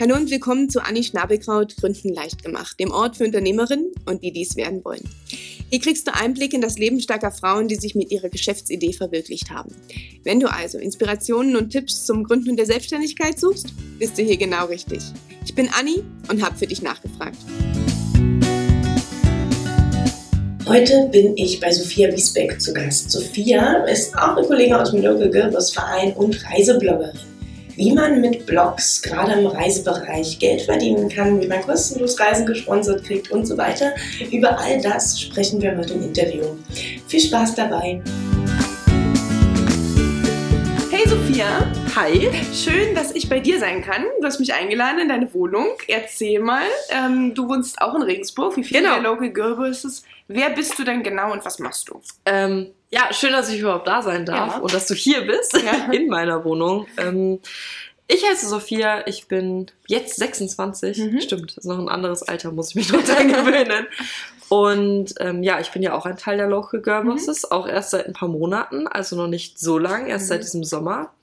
Hallo und willkommen zu Anni Schnabelkraut Gründen leicht gemacht, dem Ort für Unternehmerinnen und die dies werden wollen. Hier kriegst du Einblick in das Leben starker Frauen, die sich mit ihrer Geschäftsidee verwirklicht haben. Wenn du also Inspirationen und Tipps zum Gründen der Selbstständigkeit suchst, bist du hier genau richtig. Ich bin Anni und habe für dich nachgefragt. Heute bin ich bei Sophia Wiesbeck zu Gast. Sophia ist auch eine Kollegin aus dem Local Girls Verein und Reisebloggerin wie man mit Blogs gerade im Reisebereich Geld verdienen kann, wie man kostenlos Reisen gesponsert kriegt und so weiter. Über all das sprechen wir heute im Interview. Viel Spaß dabei! Hey Sophia! Hi! Schön, dass ich bei dir sein kann. Du hast mich eingeladen in deine Wohnung. Erzähl mal, ähm, du wohnst auch in Regensburg. Wie viele genau. Local Girl ist es? Wer bist du denn genau und was machst du? Ähm, ja, schön, dass ich überhaupt da sein darf ja. und dass du hier bist ja. in meiner Wohnung. Ähm, ich heiße Sophia, ich bin jetzt 26. Mhm. Stimmt, das ist noch ein anderes Alter, muss ich mich noch dran gewöhnen. Und ähm, ja, ich bin ja auch ein Teil der Local Girl Bosses, mhm. auch erst seit ein paar Monaten, also noch nicht so lang, erst mhm. seit diesem Sommer.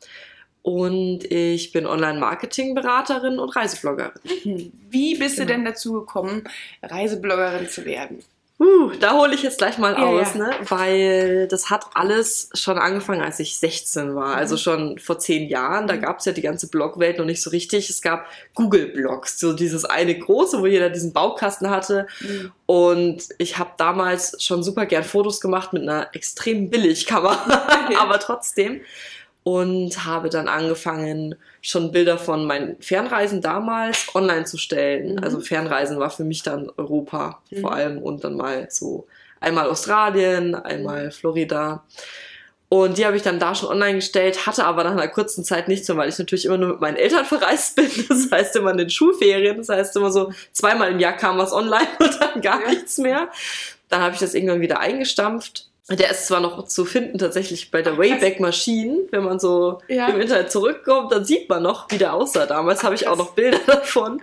Und ich bin Online-Marketing-Beraterin und Reisebloggerin. Mhm. Wie bist genau. du denn dazu gekommen, Reisebloggerin zu werden? Uh, da hole ich jetzt gleich mal ja, aus, ja. ne? Weil das hat alles schon angefangen, als ich 16 war. Also mhm. Also schon vor zehn Jahren. Da mhm. gab es ja die ganze Blogwelt noch nicht so richtig. Es gab Google-Blogs, so dieses eine große, wo jeder diesen Baukasten hatte. Mhm. Und ich habe damals schon super gern Fotos gemacht mit einer extrem billig Kamera, aber trotzdem und habe dann angefangen, schon Bilder von meinen Fernreisen damals online zu stellen. Mhm. Also Fernreisen war für mich dann Europa mhm. vor allem und dann mal so einmal Australien, einmal. Florida. Und die habe ich dann da schon online gestellt, hatte aber nach einer kurzen Zeit nichts mehr, weil ich natürlich immer nur mit meinen Eltern verreist bin. Das heißt immer in den Schulferien. Das heißt immer so zweimal im Jahr kam was online und dann gar ja. nichts mehr. Dann habe ich das irgendwann wieder eingestampft der ist zwar noch zu finden tatsächlich bei der Wayback Machine. Wenn man so ja. im Internet zurückkommt, dann sieht man noch, wie der aussah. Damals habe ich auch noch Bilder davon.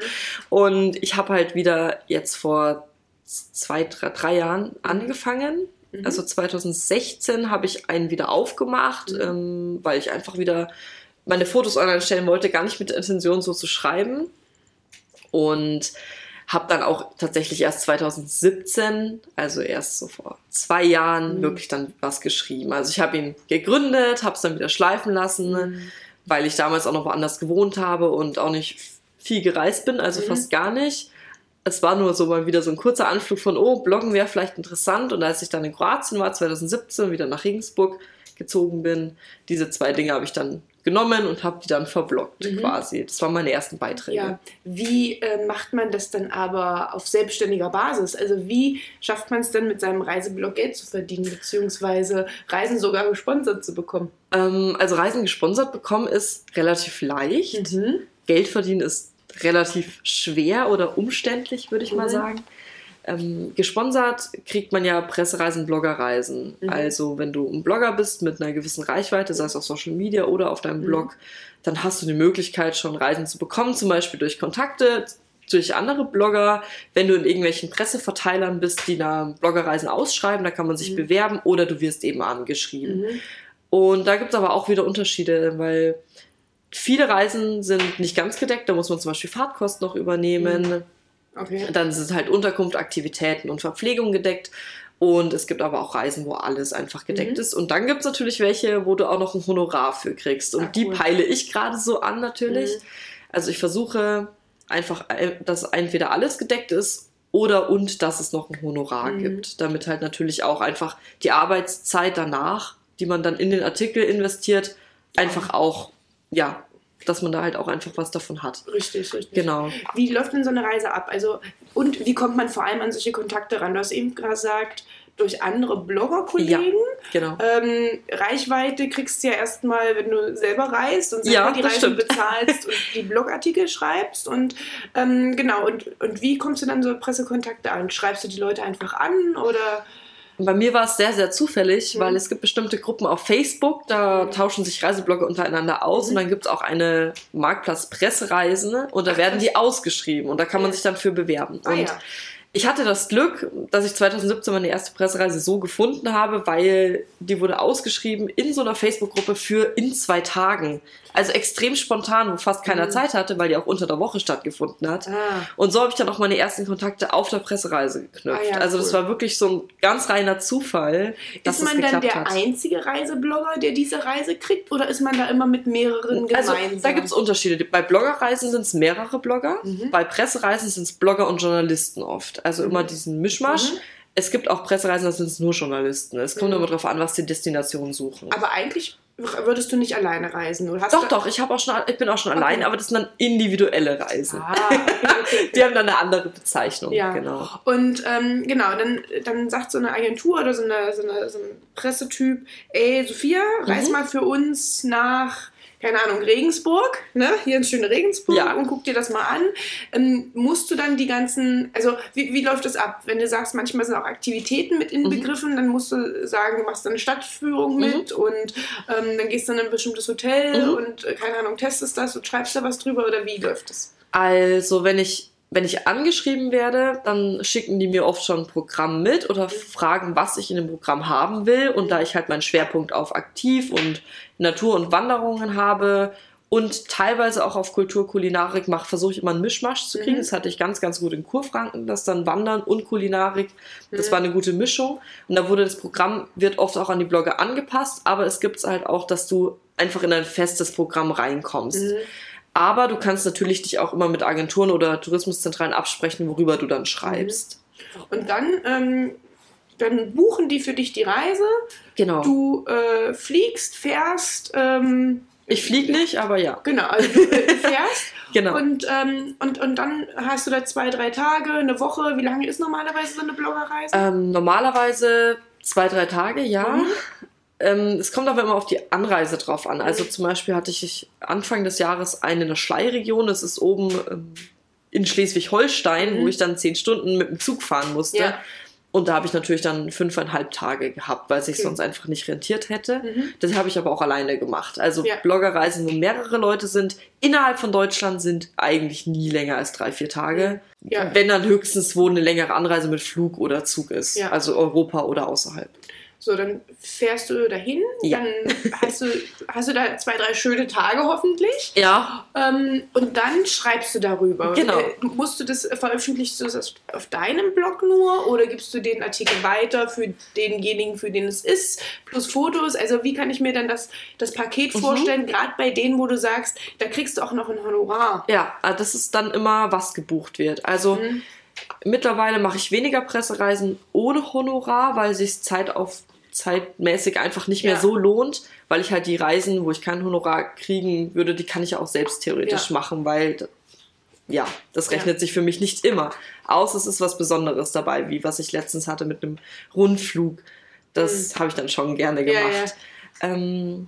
Und ich habe halt wieder jetzt vor zwei, drei, drei Jahren angefangen. Mhm. Also 2016 habe ich einen wieder aufgemacht, mhm. ähm, weil ich einfach wieder meine Fotos online stellen wollte, gar nicht mit der Intention so zu schreiben. Und habe dann auch tatsächlich erst 2017, also erst so vor zwei Jahren, mhm. wirklich dann was geschrieben. Also ich habe ihn gegründet, habe es dann wieder schleifen lassen, mhm. weil ich damals auch noch woanders gewohnt habe und auch nicht viel gereist bin, also mhm. fast gar nicht. Es war nur so mal wieder so ein kurzer Anflug von, oh, Bloggen wäre vielleicht interessant. Und als ich dann in Kroatien war, 2017, wieder nach Regensburg gezogen bin, diese zwei Dinge habe ich dann genommen und habe die dann verblockt mhm. quasi. Das waren meine ersten Beiträge. Ja. Wie äh, macht man das dann aber auf selbstständiger Basis? Also wie schafft man es dann mit seinem Reiseblog Geld zu verdienen, beziehungsweise Reisen sogar gesponsert zu bekommen? Ähm, also Reisen gesponsert bekommen ist relativ leicht. Mhm. Geld verdienen ist relativ schwer oder umständlich, würde ich mhm. mal sagen. Ähm, gesponsert kriegt man ja Pressereisen, Bloggerreisen. Mhm. Also wenn du ein Blogger bist mit einer gewissen Reichweite, sei es auf Social Media oder auf deinem mhm. Blog, dann hast du die Möglichkeit, schon Reisen zu bekommen, zum Beispiel durch Kontakte, durch andere Blogger. Wenn du in irgendwelchen Presseverteilern bist, die da Bloggerreisen ausschreiben, da kann man sich mhm. bewerben oder du wirst eben angeschrieben. Mhm. Und da gibt es aber auch wieder Unterschiede, weil viele Reisen sind nicht ganz gedeckt, da muss man zum Beispiel Fahrtkosten noch übernehmen. Okay. Dann sind halt Unterkunft, Aktivitäten und Verpflegung gedeckt. Und es gibt aber auch Reisen, wo alles einfach gedeckt mhm. ist. Und dann gibt es natürlich welche, wo du auch noch ein Honorar für kriegst. Und ah, die peile ich gerade so an natürlich. Mhm. Also ich versuche einfach, äh, dass entweder alles gedeckt ist oder und dass es noch ein Honorar mhm. gibt. Damit halt natürlich auch einfach die Arbeitszeit danach, die man dann in den Artikel investiert, einfach auch ja, dass man da halt auch einfach was davon hat. Richtig, richtig. Genau. Wie läuft denn so eine Reise ab? Also, und wie kommt man vor allem an solche Kontakte ran? Du hast eben gesagt, durch andere Bloggerkollegen. Ja, genau. Ähm, Reichweite kriegst du ja erstmal, wenn du selber reist und selber ja, die Reisen bezahlst und die Blogartikel schreibst. Und ähm, genau, und, und wie kommst du dann so Pressekontakte an? Schreibst du die Leute einfach an oder bei mir war es sehr, sehr zufällig, mhm. weil es gibt bestimmte Gruppen auf Facebook, da mhm. tauschen sich Reiseblogger untereinander aus mhm. und dann gibt es auch eine Marktplatz Pressereisen und da Ach, werden die ausgeschrieben und da kann man sich dann für bewerben. Ah, und ja. Ich hatte das Glück, dass ich 2017 meine erste Pressereise so gefunden habe, weil die wurde ausgeschrieben in so einer Facebook-Gruppe für in zwei Tagen. Also extrem spontan, wo fast keiner Mhm. Zeit hatte, weil die auch unter der Woche stattgefunden hat. Ah. Und so habe ich dann auch meine ersten Kontakte auf der Pressereise geknüpft. Ah ja, also das cool. war wirklich so ein ganz reiner Zufall, dass Ist es man dann geklappt der hat. einzige Reiseblogger, der diese Reise kriegt, oder ist man da immer mit mehreren Also gemeinsam? da gibt es Unterschiede. Bei Bloggerreisen sind es mehrere Blogger, Mhm. bei Pressereisen sind es Blogger und Journalisten oft. Also immer diesen Mischmasch. Mhm. Es gibt auch Pressereisen, da sind es nur Journalisten. Es kommt Mhm. immer darauf an, was die Destinationen suchen. Aber eigentlich würdest du nicht alleine reisen. Oder hast doch, du... doch, ich, auch schon, ich bin auch schon Okay. allein, aber das sind dann individuelle Reisen. Ah, okay, okay. Die haben dann eine andere Bezeichnung. Ja. Genau. Und ähm, genau, dann, dann sagt so eine Agentur oder so, eine, so, eine, so ein Pressetyp, ey, Sophia, reis Mhm. mal für uns nach, keine Ahnung, Regensburg, ne? hier ins schöne Regensburg Ja. und guck dir das mal an. Ähm, musst du dann die ganzen, also wie, wie läuft das ab? Wenn du sagst, manchmal sind auch Aktivitäten mit inbegriffen, dann musst du sagen, du machst dann eine Stadtführung Mhm. mit und ähm, dann gehst du in ein bestimmtes Hotel Mhm. und, äh, keine Ahnung, testest das und schreibst da was drüber oder wie läuft das? Also, wenn ich, wenn ich angeschrieben werde, dann schicken die mir oft schon ein Programm mit oder fragen, was ich in dem Programm haben will. Und da ich halt meinen Schwerpunkt auf Aktiv und Natur und Wanderungen habe und teilweise auch auf Kultur, Kulinarik mache, versuche ich immer einen Mischmasch zu kriegen. Mhm. Das hatte ich ganz, ganz gut in Kurfranken, das dann Wandern und Kulinarik. Das Mhm. war eine gute Mischung. Und da wurde das Programm, wird oft auch an die Blogger angepasst, aber es gibt es halt auch, dass du einfach in ein festes Programm reinkommst. Mhm. Aber du kannst natürlich dich auch immer mit Agenturen oder Tourismuszentralen absprechen, worüber du dann schreibst. Und dann, ähm, dann buchen die für dich die Reise. Genau. Du äh, fliegst, fährst, ähm, ich fliege nicht, aber ja. genau, also du äh, fährst Genau. und, ähm, und, und dann hast du da zwei, drei Tage, eine Woche. Wie lange ist normalerweise so eine Bloggerreise? Ähm, normalerweise zwei, drei Tage, ja. Mhm. Ähm, es kommt aber immer auf die Anreise drauf an. Also zum Beispiel hatte ich Anfang des Jahres eine in der Schlei-Region. Das ist oben ähm, in Schleswig-Holstein, Mhm. wo ich dann zehn Stunden mit dem Zug fahren musste. Ja. Und da habe ich natürlich dann fünfeinhalb Tage gehabt, weil sich Okay. sonst einfach nicht rentiert hätte. Mhm. Das habe ich aber auch alleine gemacht. Also Ja. Bloggerreisen, wo mehrere Leute sind, innerhalb von Deutschland sind eigentlich nie länger als drei, vier Tage. Ja. Wenn dann höchstens, wo eine längere Anreise mit Flug oder Zug ist. Ja. Also Europa oder außerhalb. So, dann fährst du dahin, Ja. dann hast du, hast du da zwei, drei schöne Tage hoffentlich. Ja, Ähm, und dann schreibst du darüber. Genau. Äh, musst du das, veröffentlichst du das auf deinem Blog nur oder gibst du den Artikel weiter für denjenigen, für den es ist, plus Fotos? Also wie kann ich mir dann das, das Paket Mhm. vorstellen, gerade bei denen, wo du sagst, da kriegst du auch noch ein Honorar. ja, äh, das ist dann immer, was gebucht wird. Also Mhm. mittlerweile mache ich weniger Pressereisen ohne Honorar, weil sich Zeit auf zeitmäßig einfach nicht mehr Ja. so lohnt, weil ich halt die Reisen, wo ich kein Honorar kriegen würde, die kann ich ja auch selbst theoretisch Ja. machen, weil ja, das Ja. rechnet sich für mich nicht immer. Außer es ist was Besonderes dabei, wie was ich letztens hatte mit einem Rundflug. Das habe ich dann schon gerne Mhm. Ja, gemacht. Ähm,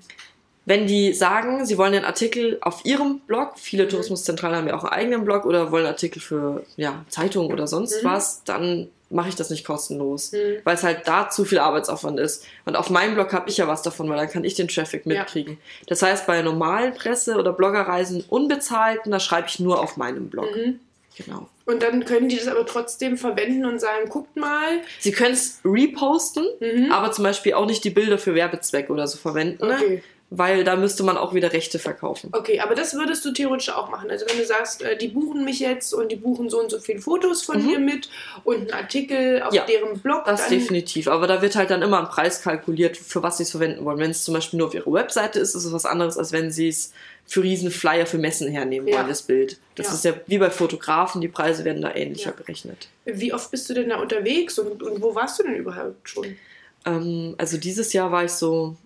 wenn die sagen, sie wollen den Artikel auf ihrem Blog, viele Mhm. Tourismuszentralen haben ja auch einen eigenen Blog oder wollen Artikel für ja, Zeitungen oder sonst Mhm. was, dann mache ich das nicht kostenlos, Mhm. weil es halt da zu viel Arbeitsaufwand ist. Und auf meinem Blog habe ich ja was davon, weil dann kann ich den Traffic Ja. mitkriegen. Das heißt, bei normalen Presse- oder Bloggerreisen unbezahlten, da schreibe ich nur auf meinem Blog. Mhm. Genau. Und dann können die das aber trotzdem verwenden und sagen, guckt mal. Sie können es reposten, Mhm. aber zum Beispiel auch nicht die Bilder für Werbezwecke oder so verwenden, ne? Okay. Weil da müsste man auch wieder Rechte verkaufen. Okay, aber das würdest du theoretisch auch machen. Also wenn du sagst, äh, die buchen mich jetzt und die buchen so und so viele Fotos von Mhm. mir mit und einen Artikel auf Ja, deren Blog, Das definitiv. Aber da wird halt dann immer ein Preis kalkuliert, für was sie es verwenden wollen. Wenn es zum Beispiel nur auf ihrer Webseite ist, ist es was anderes, als wenn sie es für riesen Flyer für Messen hernehmen Ja. wollen, das Bild. Das Ja. ist ja wie bei Fotografen, die Preise werden da ähnlicher berechnet. wie oft bist du denn da unterwegs und, und wo warst du denn überhaupt schon? Ähm, also dieses Jahr war ich so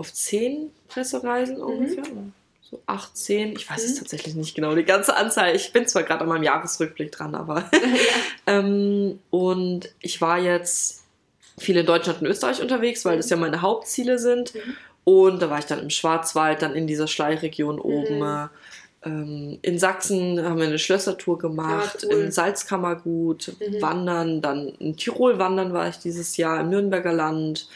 auf zehn Pressereisen Mhm. ungefähr. So 18, ich weiß es Mhm. tatsächlich nicht genau, die ganze Anzahl. Ich bin zwar gerade an meinem Jahresrückblick dran, aber. ähm, und ich war jetzt viel in Deutschland und Österreich unterwegs, weil das ja meine Hauptziele sind. Mhm. Und da war ich dann im Schwarzwald, dann in dieser Schleichregion oben. Mhm. Ähm, in Sachsen haben wir eine Schlössertour gemacht, Ah, cool. in Salzkammergut, Mhm. wandern, dann in Tirol wandern war ich dieses Jahr, im Nürnberger Land,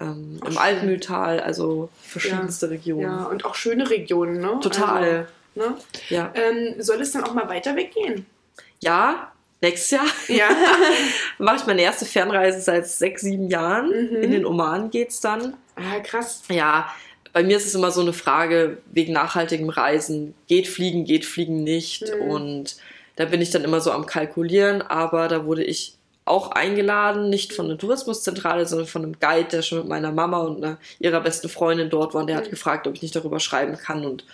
ähm, im. Altmühltal, also verschiedenste Regionen. Ja, und auch schöne Regionen, ne? Total, Also, ne? ja. Ähm, soll es dann auch mal weiter weggehen? Ja, nächstes Jahr Ja. mache ich meine erste Fernreise seit sechs, sieben Jahren. Mhm. In den Oman geht's dann. ah, krass. Ja, bei mir ist es immer so eine Frage wegen nachhaltigem Reisen. Geht fliegen, geht fliegen nicht. Mhm. Und da bin ich dann immer so am Kalkulieren. Aber da wurde ich auch eingeladen, nicht von der Tourismuszentrale, sondern von einem Guide, der schon mit meiner Mama und einer, ihrer besten Freundin dort war. Und der hat Mhm. gefragt, ob ich nicht darüber schreiben kann. Und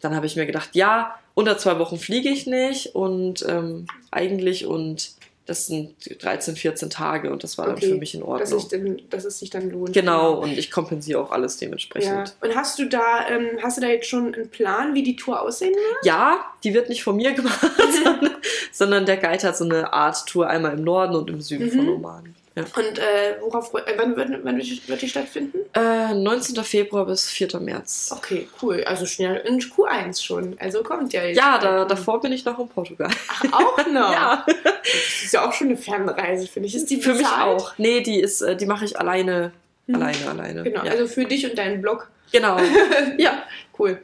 dann habe ich mir gedacht, ja, unter zwei Wochen fliege ich nicht. Und ähm, eigentlich und das sind 13, 14 Tage und das war Okay, dann für mich in Dass, Ordnung. ich dann, dass es sich dann lohnt. Genau, und ich kompensiere auch alles dementsprechend. Ja. Und hast du da, ähm, hast du da jetzt schon einen Plan, wie die Tour aussehen wird? Ja, die wird nicht von mir gemacht, sondern, sondern der Guide hat so eine Art Tour einmal im Norden und im Süden Mhm. von Oman. Ja. Und äh, worauf äh, wann wird, wann wird die stattfinden? Äh, 19. Februar bis 4. März. Okay, cool. Also schnell in Q1 schon. Also kommt ja jetzt. Ja, da, davor bin ich noch in Portugal. Ach, auch noch? Ja, Das ist ja auch schon eine Fernreise, finde ich. Ist die für mich auch. Nee, die ist, äh, die mache ich alleine, Mhm. alleine, alleine. Genau, ja. also für dich und deinen Blog. genau. ja, cool.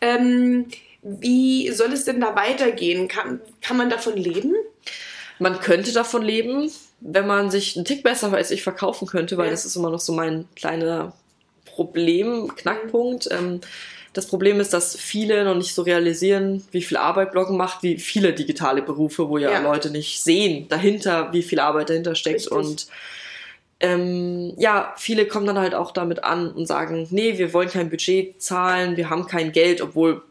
Ähm, wie soll es denn da weitergehen? Kann, kann man davon leben? Man könnte davon leben, wenn man sich einen Tick besser als ich verkaufen könnte, weil Ja. das ist immer noch so mein kleiner Problem, Knackpunkt. Ähm, das Problem ist, dass viele noch nicht so realisieren, wie viel Arbeit Bloggen macht, wie viele digitale Berufe, wo ja, Ja. Leute nicht sehen dahinter, wie viel Arbeit dahinter steckt. Richtig. Und ähm, ja, viele kommen dann halt auch damit an und sagen, nee, wir wollen kein Budget zahlen, wir haben kein Geld, obwohl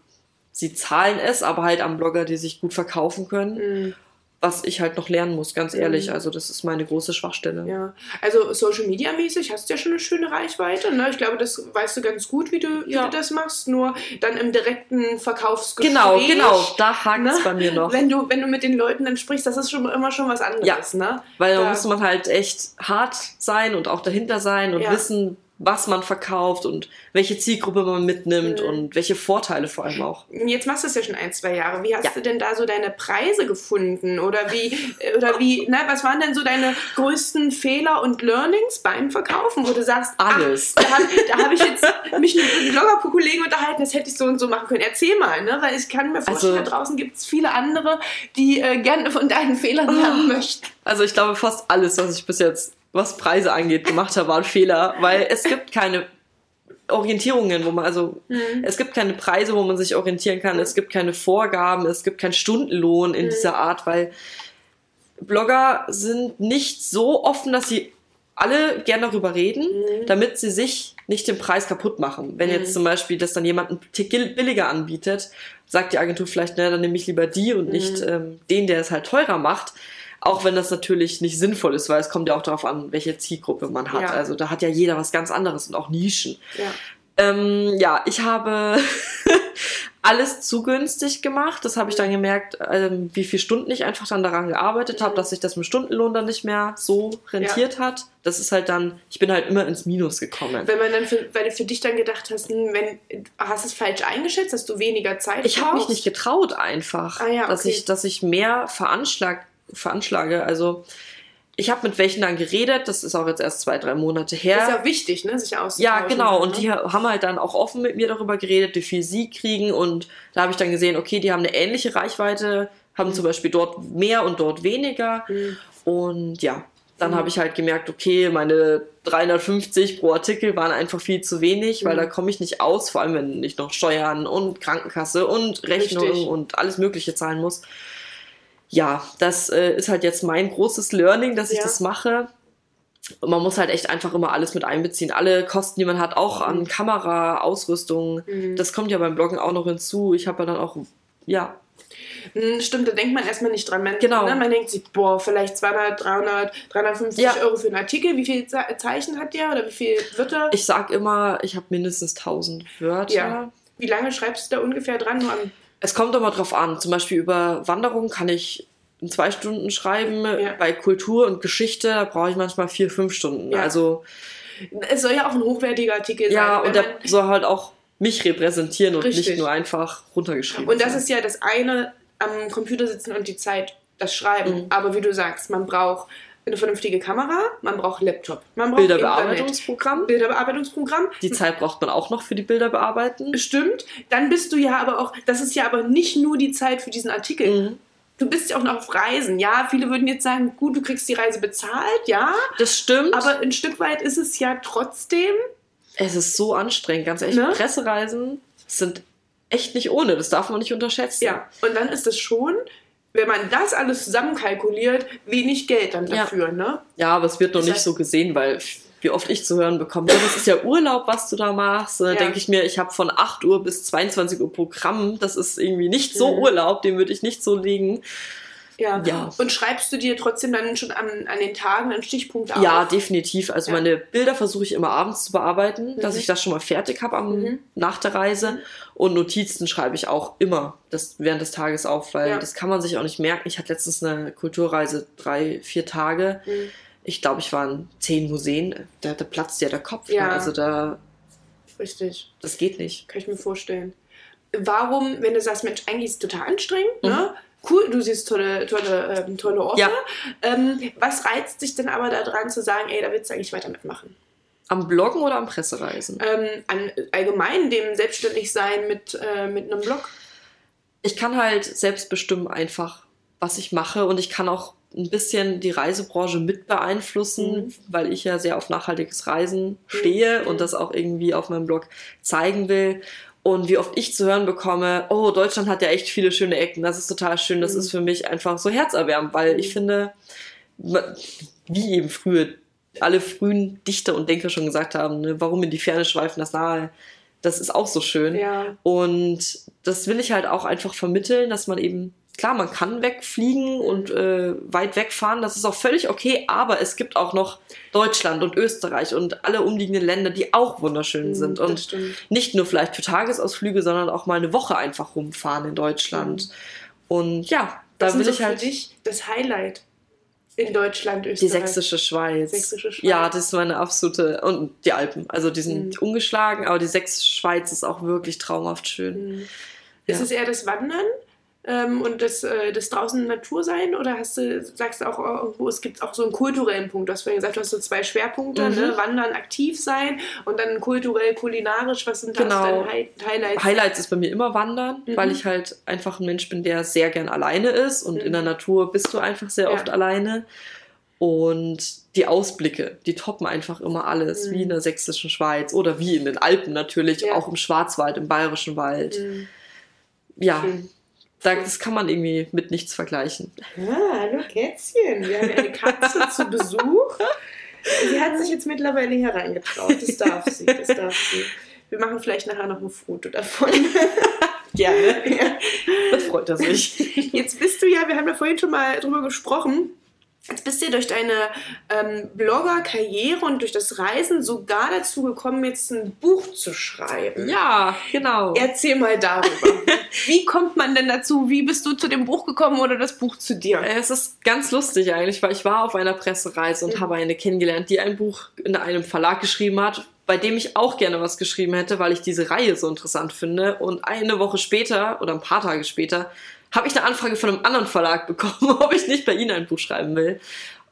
sie zahlen es, aber halt an Blogger, die sich gut verkaufen können Mhm. Was ich halt noch lernen muss, ganz ehrlich. Mhm. Also das ist meine große Schwachstelle. Ja, also Social Media mäßig hast du ja schon eine schöne Reichweite. Ne? Ich glaube, das weißt du ganz gut, wie du, wie Ja. du das machst. Nur dann im direkten Verkaufsgespräch. Genau, genau, da hakt es Ne? bei mir noch. Wenn du, wenn du mit den Leuten dann sprichst, das ist schon immer schon was anderes, ne? Weil da Da- muss man halt echt hart sein und auch dahinter sein und Ja. wissen, was man verkauft und welche Zielgruppe man mitnimmt Mhm. und welche Vorteile vor allem auch. Jetzt machst du es ja schon ein, zwei Jahre. Wie hast Ja. du denn da so deine Preise gefunden? Oder wie, oder wie, na, was waren denn so deine größten Fehler und Learnings beim Verkaufen, wo du sagst, Alles. Ach, da habe hab ich jetzt mich mit einem Blogger-Kollegen unterhalten, das hätte ich so und so machen können. Erzähl mal, ne? Weil ich kann mir vorstellen, Also- da draußen gibt es viele andere, die äh, gerne von deinen Fehlern lernen möchten. Also ich glaube, fast alles, was ich bis jetzt, was Preise angeht, gemacht habe, war ein Fehler, weil es gibt keine Orientierungen, wo man, also Mhm. es gibt keine Preise, wo man sich orientieren kann, es gibt keine Vorgaben, es gibt keinen Stundenlohn in Mhm. dieser Art, weil Blogger sind nicht so offen, dass sie alle gern darüber reden, Mhm. damit sie sich nicht den Preis kaputt machen. Wenn Mhm. jetzt zum Beispiel das dann jemand einen Tick billiger anbietet, sagt die Agentur vielleicht, na, dann nehme ich lieber die und nicht Mhm. ähm, den, der es halt teurer macht. Auch wenn das natürlich nicht sinnvoll ist, weil es kommt ja auch darauf an, welche Zielgruppe man hat. Ja. Also da hat ja jeder was ganz anderes und auch Nischen. Ja. Ähm, ja, ich habe alles zu günstig gemacht. Das habe ich dann gemerkt, ähm, wie viele Stunden ich einfach dann daran gearbeitet habe, Mhm. dass sich das mit Stundenlohn dann nicht mehr so rentiert hat. Das ist halt dann, ich bin halt immer ins Minus gekommen. Wenn man dann für, weil du für dich dann gedacht hast, hm, wenn hast du es falsch eingeschätzt, dass du weniger Zeit Ich habe mich nicht getraut einfach, Ah ja, dass, okay. ich, dass ich mehr veranschlag, veranschlage. Also ich habe mit welchen dann geredet, das ist auch jetzt erst zwei, drei Monate her. Ist ja wichtig, ne, sich auszutauschen. Ja, genau. Und ne? die haben halt dann auch offen mit mir darüber geredet, wie viel sie kriegen. Und da habe ich dann gesehen, okay, die haben eine ähnliche Reichweite, haben zum Beispiel dort mehr und dort weniger. Mhm. Und ja, dann Mhm. habe ich halt gemerkt, okay, meine 350 pro Artikel waren einfach viel zu wenig, weil Mhm. da komme ich nicht aus, vor allem wenn ich noch Steuern und Krankenkasse und Rechnungen und alles Mögliche zahlen muss. Ja, das äh, ist halt jetzt mein großes Learning, dass ich Ja. das mache. Und man muss halt echt einfach immer alles mit einbeziehen. Alle Kosten, die man hat, auch an Kamera, Ausrüstung. Mhm. Das kommt ja beim Bloggen auch noch hinzu. Ich habe ja dann auch, ja, Hm, Stimmt, da denkt man erstmal nicht dran. Man, Genau. ne, man denkt sich, boah, vielleicht 200, 300, 350 Ja. Euro für einen Artikel. Wie viele Ze- Zeichen hat der oder wie viele Wörter? ich sag immer, ich habe mindestens 1000 Wörter. Ja. Wie lange schreibst du da ungefähr dran? Nur am, Es kommt aber drauf an. Zum Beispiel über Wanderung kann ich in zwei Stunden schreiben. Ja. Bei Kultur und Geschichte brauche ich manchmal vier, fünf Stunden. Ja. Also es soll ja auch ein hochwertiger Artikel ja, sein. und wenn der soll halt auch mich repräsentieren und Richtig. nicht nur einfach runtergeschrieben. Und das sein. ist ja das eine, am Computer sitzen und die Zeit, das Schreiben. Mhm. Aber wie du sagst, man braucht eine vernünftige Kamera, man braucht Laptop, man braucht Bilderbearbeitungsprogramm. Bilderbearbeitungsprogramm. Die Zeit braucht man auch noch für die Bilder bearbeiten. Stimmt, dann bist du ja aber auch, das ist ja aber nicht nur die Zeit für diesen Artikel. Mhm. du bist ja auch noch auf Reisen. Ja, viele würden jetzt sagen, gut, du kriegst die Reise bezahlt, ja. Das stimmt. Aber ein Stück weit ist es ja trotzdem. es ist so anstrengend, ganz ehrlich. Ne? Pressereisen sind echt nicht ohne, das darf man nicht unterschätzen. Ja. Und dann ist es schon, wenn man das alles zusammenkalkuliert, wenig Geld dann Ja. dafür, ne? Ja, aber es wird noch Das nicht heißt- so gesehen, weil wie oft ich zu hören bekomme, ja, das ist ja Urlaub, was du da machst. Und dann Ja. denke ich mir, ich habe von 8 Uhr bis 22 Uhr Programm. Das ist irgendwie nicht so Mhm. Urlaub, den würde ich nicht so legen. Ja. Ja. Und schreibst du dir trotzdem dann schon an, an den Tagen einen Stichpunkt auf? Ja, definitiv. Also Ja. meine Bilder versuche ich immer abends zu bearbeiten, dass Mhm. ich das schon mal fertig habe Mhm. nach der Reise. Und Notizen schreibe ich auch immer das, während des Tages auf, weil Ja. das kann man sich auch nicht merken. Ich hatte letztens eine Kulturreise, drei, vier Tage. Mhm. Ich glaube, ich war in zehn Museen. Da, da platzt ja der Kopf. Ja. Ne? Also da, Richtig. das geht nicht. Kann ich mir vorstellen. Warum, wenn du sagst, Mensch, eigentlich ist es total anstrengend, Mhm. ne? Cool, du siehst tolle, tolle, ähm, tolle Orte. Ja. Ähm, was reizt dich denn aber daran zu sagen, ey, da willst du eigentlich weiter mitmachen? Am Bloggen oder am Pressereisen? Ähm, an allgemein dem Selbstständigsein mit, äh, mit einem Blog. ich kann halt selbst bestimmen einfach, was ich mache und ich kann auch ein bisschen die Reisebranche mit beeinflussen, Mhm. weil ich ja sehr auf nachhaltiges Reisen stehe Mhm. und das auch irgendwie auf meinem Blog zeigen will. Und wie oft ich zu hören bekomme, oh, Deutschland hat ja echt viele schöne Ecken, das ist total schön, das Mhm. ist für mich einfach so herzerwärmend, weil ich Mhm. finde, wie eben früher alle frühen Dichter und Denker schon gesagt haben, ne, warum in die Ferne schweifen das nahe, das ist auch so schön. Ja. Und das will ich halt auch einfach vermitteln, dass man eben, klar, man kann wegfliegen und äh, weit wegfahren, das ist auch völlig okay, aber es gibt auch noch Deutschland und Österreich und alle umliegenden Länder, die auch wunderschön sind. Mhm, das Und stimmt. nicht nur vielleicht für Tagesausflüge, sondern auch mal eine Woche einfach rumfahren in Deutschland. Und ja, da will ist so ich halt für dich das Highlight in Deutschland, Österreich? die sächsische Schweiz. Sächsische Schweiz. Ja, das ist meine absolute. Und die Alpen. Also die sind Mhm. ungeschlagen, aber die sächsische Schweiz ist auch wirklich traumhaft schön. Mhm. Ist Ja. es eher das Wandern ähm, und das, äh, das draußen Natur sein oder hast du, sagst du auch irgendwo, es gibt auch so einen kulturellen Punkt. Du hast vorhin gesagt, du hast so zwei Schwerpunkte, Mhm. ne? Wandern, aktiv sein und dann kulturell, kulinarisch. Was sind da Genau. so deine Hi Highlights? Highlights ist bei mir immer Wandern, Mhm. weil ich halt einfach ein Mensch bin, der sehr gern alleine ist und Mhm. in der Natur bist du einfach sehr Ja. oft alleine. Und die Ausblicke, die toppen einfach immer alles, Mhm. wie in der sächsischen Schweiz oder wie in den Alpen natürlich, Ja. auch im Schwarzwald, im bayerischen Wald. Mhm. Ja, Schön. Da, das kann man irgendwie mit nichts vergleichen. Ah, hallo Kätzchen. Wir haben eine Katze zu Besuch. Sie hat sich jetzt mittlerweile hereingetraut. Das darf sie. Das darf sie. Wir machen vielleicht nachher noch ein Foto davon. Gerne. Ja. Das freut er sich. Jetzt bist du ja, wir haben ja vorhin schon mal drüber gesprochen, jetzt bist du durch deine ähm, Blogger-Karriere und durch das Reisen sogar dazu gekommen, jetzt ein Buch zu schreiben. Ja, genau. Erzähl mal darüber. Wie kommt man denn dazu? Wie bist du zu dem Buch gekommen oder das Buch zu dir? Es ist ganz lustig eigentlich, weil ich war auf einer Pressereise und Mhm. habe eine kennengelernt, die ein Buch in einem Verlag geschrieben hat, bei dem ich auch gerne was geschrieben hätte, weil ich diese Reihe so interessant finde. Und eine Woche später oder ein paar Tage später habe ich eine Anfrage von einem anderen Verlag bekommen, ob ich nicht bei ihnen ein Buch schreiben will.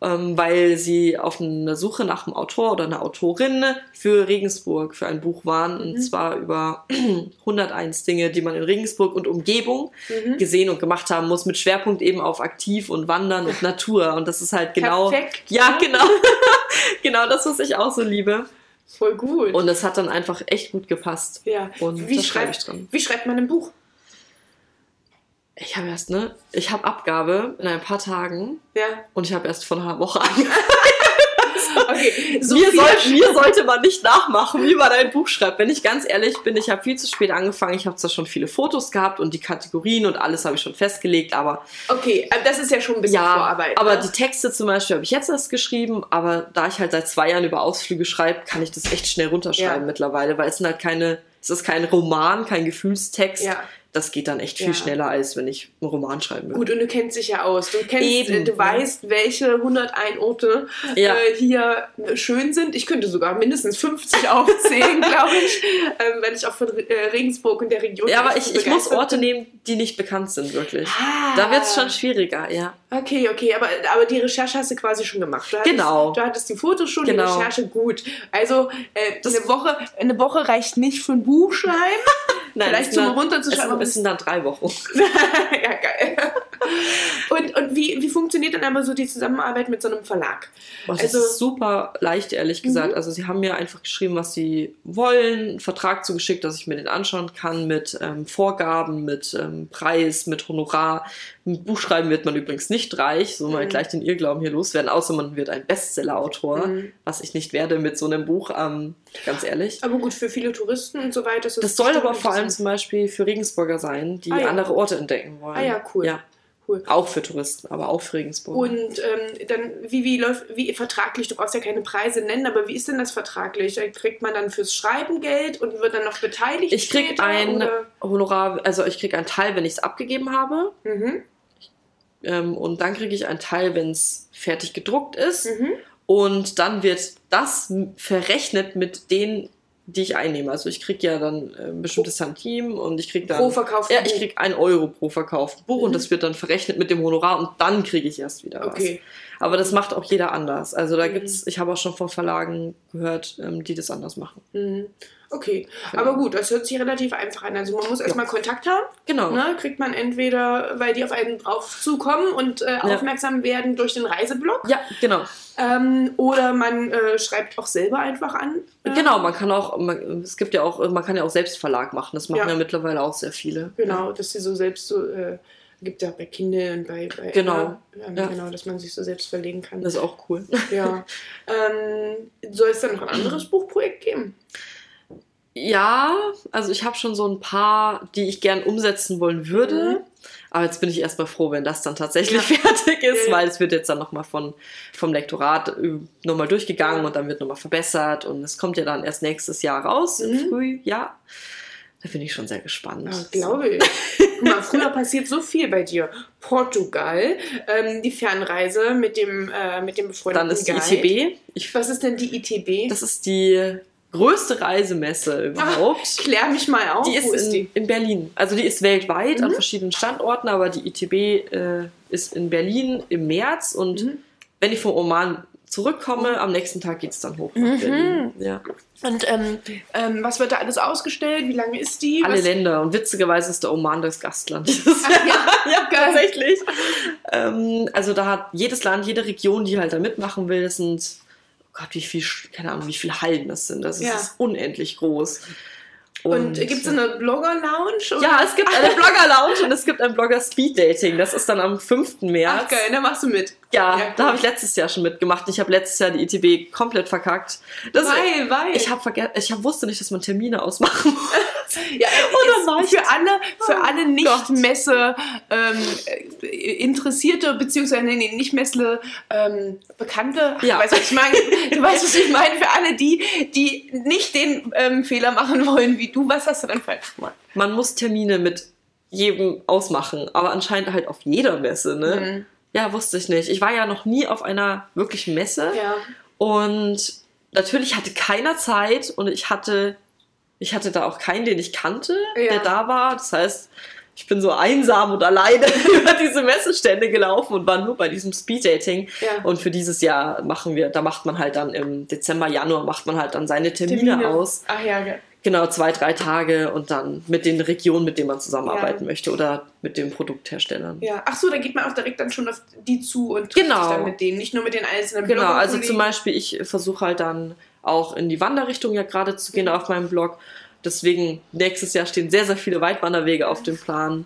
Ähm, weil sie auf einer Suche nach einem Autor oder einer Autorin für Regensburg für ein Buch waren. Und Mhm. zwar über 101 Dinge, die man in Regensburg und Umgebung Mhm. gesehen und gemacht haben muss, mit Schwerpunkt eben auf Aktiv und Wandern und Natur. Und das ist halt genau. Perfekt. Ja, genau. genau das, was ich auch so liebe. Voll gut. Und es hat dann einfach echt gut gepasst. ja. Und wie, das schreibe ich schreibt, drin. wie schreibt man ein Buch? Ich habe erst, ne? Ich habe Abgabe in ein paar Tagen Ja. und ich habe erst vor einer Woche angefangen. Okay. So mir, soll, mir sollte man nicht nachmachen, wie man ein Buch schreibt. Wenn ich ganz ehrlich bin, ich habe viel zu spät angefangen. Ich habe zwar schon viele Fotos gehabt und die Kategorien und alles habe ich schon festgelegt, aber Okay, aber das ist ja schon ein bisschen ja, Vorarbeit. aber ne? die Texte zum Beispiel habe ich jetzt erst geschrieben, aber da ich halt seit zwei Jahren über Ausflüge schreibe, kann ich das echt schnell runterschreiben Ja. mittlerweile, weil es sind halt keine, es ist kein Roman, kein Gefühlstext. Ja. Das geht dann echt viel Ja. schneller, als wenn ich einen Roman schreiben würde. Gut, und du kennst dich ja aus. Du kennst, Eben, äh, du ja. weißt, welche 101 Orte Ja. äh, hier schön sind. Ich könnte sogar mindestens 50 aufzählen, glaube ich, ähm, wenn ich auch von äh, Regensburg und der Region Ja, aber ich, ich muss Orte nehmen, die nicht bekannt sind, wirklich. Ah. Da wird es schon schwieriger, ja. Okay, okay, aber, aber die Recherche hast du quasi schon gemacht. Du hattest, Genau. Du hattest die Fotos schon, Genau. die Recherche gut. Also äh, Das- eine, Woche, eine Woche reicht nicht für ein Buch schreiben. Nein, Vielleicht dann- runterzuschreiben, Es, sind dann drei Wochen. ja, geil. und und wie, wie funktioniert dann aber so die Zusammenarbeit mit so einem Verlag? Boah, das Also- ist super leicht, ehrlich gesagt. Mhm. Also sie haben mir einfach geschrieben, was sie wollen, einen Vertrag zugeschickt, dass ich mir den anschauen kann mit ähm, Vorgaben, mit ähm, Preis, mit Honorar. Mit Buchschreiben wird man übrigens nicht reich, so mal Mhm. gleich den Irrglauben hier loswerden, außer man wird ein Bestseller-Autor, Mhm. was ich nicht werde mit so einem Buch, ähm, ganz ehrlich. Aber gut, für viele Touristen und so weiter. ist Das soll aber vor allem zum Beispiel für Regensburger sein, die Ah, ja. andere Orte entdecken wollen. Ah ja, cool. Ja, Cool. auch für Touristen, aber auch für Regensburg. Und ähm, dann, wie, wie läuft, wie vertraglich, du brauchst ja keine Preise nennen, aber wie ist denn das vertraglich? Kriegt man dann fürs Schreiben Geld und wird dann noch beteiligt? Ich krieg später, ein oder? Honorar, also ich krieg einen Teil, wenn ich es abgegeben habe. Mhm. Ähm, und dann kriege ich einen Teil, wenn es fertig gedruckt ist. Mhm. Und dann wird das verrechnet mit denen, die ich einnehme. Also ich kriege ja dann äh, ein bestimmtes Tantim und ich kriege dann. Pro verkauften ja, ich kriege ein Euro pro verkauften Buch Mhm. und das wird dann verrechnet mit dem Honorar und dann kriege ich erst wieder was. Okay. Aber das macht auch jeder anders. Also da Mhm. gibt's, ich habe auch schon von Verlagen gehört, ähm, die das anders machen. Mhm. Okay. Genau. Aber gut, das hört sich relativ einfach an. Also man muss erstmal Kontakt haben. Genau. Ne? Kriegt man entweder, weil die auf einen drauf zukommen und äh, aufmerksam werden durch den Reiseblog. Ja, genau. Ähm, oder man äh, schreibt auch selber einfach an. Äh, Genau, man kann auch, man, es gibt ja auch, man kann ja auch selbst Verlag machen. Das machen Ja. ja, mittlerweile auch sehr viele. Genau, dass sie so selbst so, äh, gibt ja bei Kindle und bei, bei Genau. ähm, Ja. genau, dass man sich so selbst verlegen kann. Das ist auch cool. ja. ähm, soll es dann noch ein anderes Buchprojekt geben? Ja, also ich habe schon so ein paar, die ich gern umsetzen wollen würde. Mhm. Aber jetzt bin ich erstmal froh, wenn das dann tatsächlich Ja. fertig ist, Ja, weil es wird jetzt dann nochmal vom Lektorat nochmal durchgegangen Ja. und dann wird nochmal verbessert und es kommt ja dann erst nächstes Jahr raus, im Mhm. Frühjahr. Da bin ich schon sehr gespannt. Ja, glaube ich. Guck mal, früher passiert so viel bei dir. Portugal, ähm, die Fernreise mit dem, äh, mit dem befreundeten Dann ist die Guide. ITB. Ich, Was ist denn die ITB? das ist die größte Reisemesse überhaupt. Klär mich mal auf. Die ist, ist in, die? in Berlin. Also die ist weltweit an Mhm. verschiedenen Standorten, aber die ITB äh, ist in Berlin im März und Mhm. wenn ich vom Oman zurückkomme, am nächsten Tag geht es dann hoch nach Mhm. Berlin. Ja. Und ähm, ähm, was wird da alles ausgestellt? Wie lange ist die? Alle was? Länder und witzigerweise ist der Oman das Gastland. Ach, ja. ja, tatsächlich. Ähm, also da hat jedes Land, jede Region, die halt da mitmachen will, das sind, Gott, wie viel, keine Ahnung, wie viele Hallen das sind. Das ist, Ja. ist unendlich groß. Und, gibt es eine Blogger-Lounge? Ja, es gibt eine Blogger-Lounge und es gibt ein Blogger-Speed-Dating. Das ist dann am 5. März. Ach geil, dann machst du mit. Ja, Ja, da habe ich letztes Jahr schon mitgemacht. Ich habe letztes Jahr die ITB komplett verkackt. Das, weil, weil. ich habe vergessen, ich hab, wusste nicht, dass man Termine ausmachen muss. ja, war ist ich- für alle, für Oh alle Gott. Nicht-Messe ähm, äh, Interessierte, beziehungsweise nee, nee, Nicht-Messle ähm, Bekannte, Ja. du weißt, was ich meine. Du weißt, was ich meine. Für alle die, die nicht den ähm, Fehler machen wollen wie du, was hast du dann falsch gemacht? Man muss Termine mit jedem ausmachen, aber anscheinend halt auf jeder Messe, ne? Mhm. Ja, wusste ich nicht. Ich war ja noch nie auf einer wirklichen Messe Ja. und natürlich hatte keiner Zeit und ich hatte, ich hatte da auch keinen, den ich kannte, Ja. der da war. Das heißt, ich bin so einsam und alleine über diese Messestände gelaufen und war nur bei diesem Speeddating. Ja. Und für dieses Jahr machen wir, da macht man halt dann im Dezember, Januar macht man halt dann seine Termine, aus. Ach ja, ge- Genau, zwei, drei Tage und dann mit den Regionen, mit denen man zusammenarbeiten Ja. möchte oder mit den Produktherstellern. ja. Ach so, da geht man auch direkt dann schon auf die zu und trifft Genau. sich dann mit denen, nicht nur mit den einzelnen Genau, also zum Beispiel, ich versuche halt dann auch in die Wanderrichtung ja gerade zu gehen auf meinem Blog. Deswegen nächstes Jahr stehen sehr, sehr viele Weitwanderwege auf dem Plan.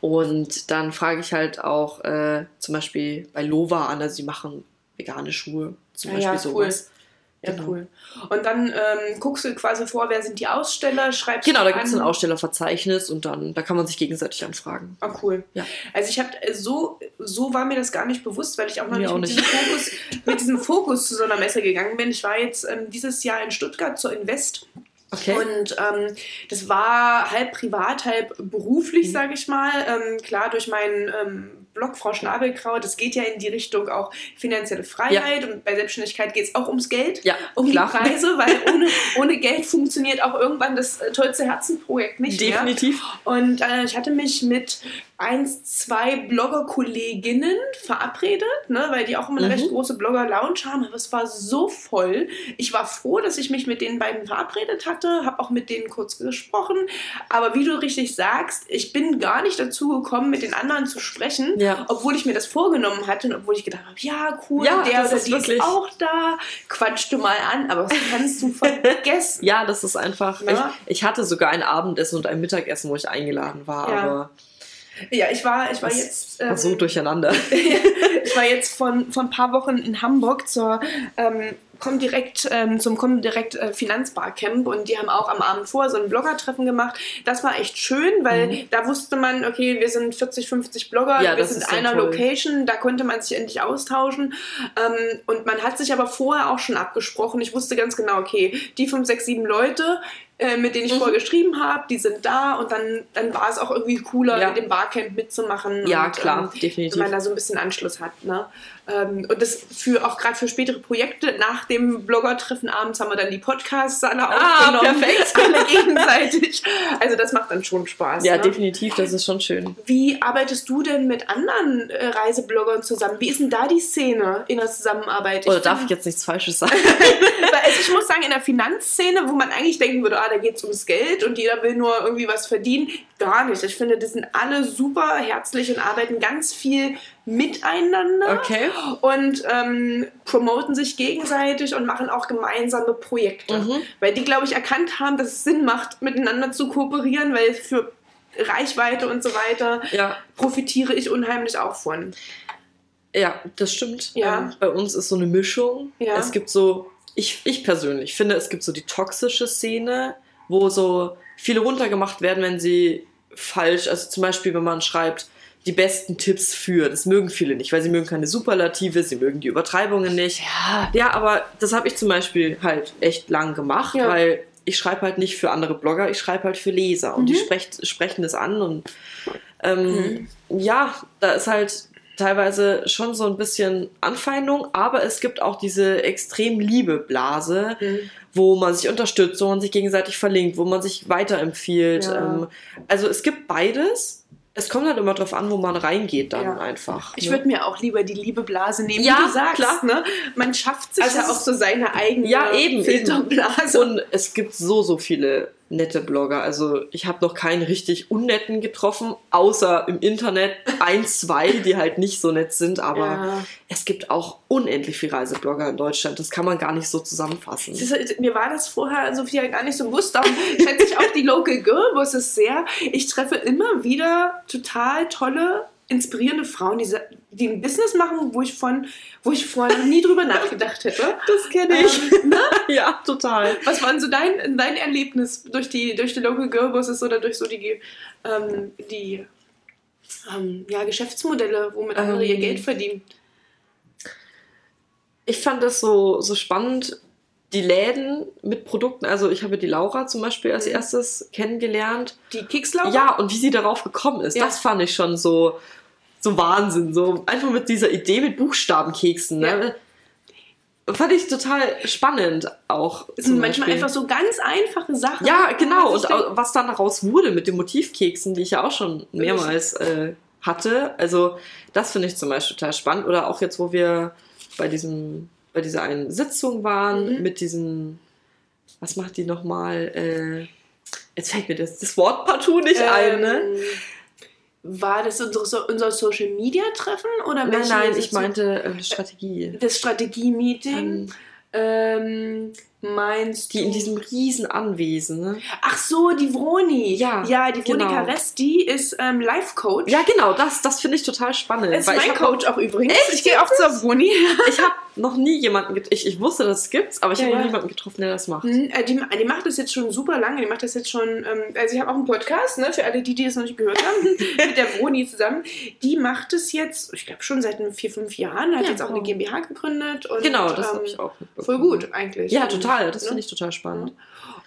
Und dann frage ich halt auch äh, zum Beispiel bei Lova an, also sie machen vegane Schuhe, zum Ah Beispiel ja, cool. Ja, Genau. cool. Und dann ähm, guckst du quasi vor, wer sind die Aussteller, schreibst Genau, da gibt es ein Ausstellerverzeichnis und dann, da kann man sich gegenseitig anfragen. Ah, cool. Ja. Also ich habe so, so war mir das gar nicht bewusst, weil ich auch noch nicht, auch mit, nicht. Diesem Fokus, mit diesem Fokus zu so einer Messe gegangen bin. Ich war jetzt ähm, dieses Jahr in Stuttgart zur Invest Okay. und ähm, das war halb privat, halb beruflich, Mhm. sage ich mal. Ähm, klar, durch meinen ähm, Blog Frau Schnabelkraut, es geht ja in die Richtung auch finanzielle Freiheit und bei Selbstständigkeit geht es auch ums Geld, Ja, um klar. die Preise, weil ohne, ohne Geld funktioniert auch irgendwann das äh, tollste Herzenprojekt nicht mehr. Definitiv. Und äh, ich hatte mich mit eins, zwei Blogger-Kolleginnen verabredet, ne, weil die auch immer eine Mhm. recht große Blogger-Lounge haben. Aber es war so voll. Ich war froh, dass ich mich mit den beiden verabredet hatte, habe auch mit denen kurz gesprochen. Aber wie du richtig sagst, ich bin gar nicht dazu gekommen, mit den anderen zu sprechen, Ja. obwohl ich mir das vorgenommen hatte und obwohl ich gedacht habe, ja, cool, Ja, der oder ist die wirklich- ist auch da, quatsch du mal an, aber das kannst du vergessen. Ja, das ist einfach. Ja. Ich, ich hatte sogar ein Abendessen und ein Mittagessen, wo ich eingeladen war, Ja. aber Ja, ich war, ich war das jetzt. war so ähm, durcheinander. ich war jetzt von, von ein paar Wochen in Hamburg zur ähm, Comdirect, ähm, zum Comdirect äh, Finanzbarcamp und die haben auch am Abend vor so ein Blogger-Treffen gemacht. Das war echt schön, weil da wusste man, okay, wir sind 40, 50 Blogger, Ja, wir sind in einer toll. Location, da konnte man sich endlich austauschen. Ähm, und man hat sich aber vorher auch schon abgesprochen. Ich wusste ganz genau, okay, die 5, 6, 7 Leute, äh, mit denen ich Mhm. vorher geschrieben habe, die sind da und dann, dann war es auch irgendwie cooler, Ja. in dem Barcamp mitzumachen. Ja, und, klar, ähm, definitiv. wenn man da so ein bisschen Anschluss hat. Ne? Ähm, und das für auch gerade für spätere Projekte, nach dem Blogger-Treffen abends haben wir dann die Podcasts alle Ah, aufgenommen. perfekt. Alle gegenseitig. Also das macht dann schon Spaß. Ja, ne? definitiv, das ist schon schön. Wie arbeitest du denn mit anderen äh, Reisebloggern zusammen? Wie ist denn da die Szene in der Zusammenarbeit? Oder darf ich jetzt nichts Falsches sagen? Weil, also ich muss sagen, in der Finanzszene, wo man eigentlich denken würde, ah, da geht es ums Geld und jeder will nur irgendwie was verdienen, gar nicht. Ich finde, die sind alle super herzlich und arbeiten ganz viel miteinander Okay. und ähm, promoten sich gegenseitig und machen auch gemeinsame Projekte. Mhm. Weil die, glaube ich, erkannt haben, dass es Sinn macht, miteinander zu kooperieren, weil für Reichweite und so weiter Ja, profitiere ich unheimlich auch von. ja, das stimmt. Ja. Ähm, bei uns ist so eine Mischung. Ja. Es gibt so, ich, ich persönlich finde, es gibt so die toxische Szene, wo so viele runtergemacht werden, wenn sie falsch, also zum Beispiel, wenn man schreibt, die besten Tipps für, das mögen viele nicht, weil sie mögen keine Superlative, sie mögen die Übertreibungen nicht. Ja. Ja, aber das habe ich zum Beispiel halt echt lang gemacht, Ja. weil ich schreibe halt nicht für andere Blogger, ich schreibe halt für Leser und die sprecht, sprechen das an und ähm, ja, da ist halt teilweise schon so ein bisschen Anfeindung, aber es gibt auch diese extrem Liebe-Blase, Mhm. wo man sich unterstützt, wo man sich gegenseitig verlinkt, wo man sich weiterempfiehlt. Ja. Ähm, also es gibt beides. Es kommt halt immer drauf an, wo man reingeht dann Ja. einfach. Ich ne? würde mir auch lieber die Liebeblase nehmen, Ja, wie du sagst. klar. Ne? Man schafft sich Also ja auch so seine eigene Ja, eben, Filterblase. Und es gibt so, so viele nette Blogger. Also ich habe noch keinen richtig unnetten getroffen, außer im Internet ein, zwei, die halt nicht so nett sind. Aber Ja. es gibt auch unendlich viele Reiseblogger in Deutschland. Das kann man gar nicht so zusammenfassen. Es ist- Mir war das vorher, Sophia, gar nicht so bewusst. Darum schätze ich auch die Local Girl Bosses sehr. Ich treffe immer wieder total tolle, inspirierende Frauen, die, die ein Business machen, wo ich, von, wo ich vorher noch nie drüber nachgedacht hätte. Das kenne Ähm, ne? ja, total. Was war denn so dein, dein Erlebnis durch die, durch die Local Girl Bosses oder durch so die, ähm, die ähm, ja, Geschäftsmodelle, womit andere ihr Ähm, Geld verdienen? Ich fand das so, so spannend, die Läden mit Produkten. Also ich habe die Laura zum Beispiel als Mhm. erstes kennengelernt. Die Kekslauch? Ja, und wie sie darauf gekommen ist, Ja. das fand ich schon so, so Wahnsinn. So einfach mit dieser Idee mit Buchstabenkeksen. Ne? Fand ich total spannend auch. Es sind manchmal Beispiel. einfach so ganz einfache Sachen. Ja, genau. Und man sich denkt, au- was dann daraus wurde mit den Motivkeksen, die ich ja auch schon mehrmals äh, hatte. Also das finde ich zum Beispiel total spannend. Oder auch jetzt, wo wir bei diesem, bei dieser einen Sitzung waren, Mhm. mit diesen, was macht die nochmal? Äh, jetzt fällt mir das, das Wort partout nicht ein, ne? War das unsere, unser Social Media Treffen oder Nein, nein, ich meinte äh, Strategie. das Strategie-Meeting. Ähm, Ähm, meinst die du? in diesem riesen Anwesen, ne? Ach so, die Vroni. Ja, ja die Vroni genau. Caresti ist ähm, Life-Coach. Ja, genau, das, das finde ich total spannend. ist weil mein Coach auch übrigens. ich gehe auch zur Vroni. Ich habe noch nie jemanden getroffen. Ich, ich wusste, dass es gibt's, aber ich Ja, habe noch ja. niemanden getroffen, der das macht. Hm, äh, Die, die macht das jetzt schon super lange. Die macht das jetzt schon. Ähm, also, ich habe auch einen Podcast, ne, für alle, die, die es noch nicht gehört haben, mit der Vroni zusammen. Die macht es jetzt, ich glaube, schon seit vier, fünf Jahren. Hat Ja, jetzt auch eine wow. GmbH gegründet. Und, Genau, das ähm, habe ich auch. Voll gut, eigentlich. Ja, Und, total. Das ne? finde ich total spannend.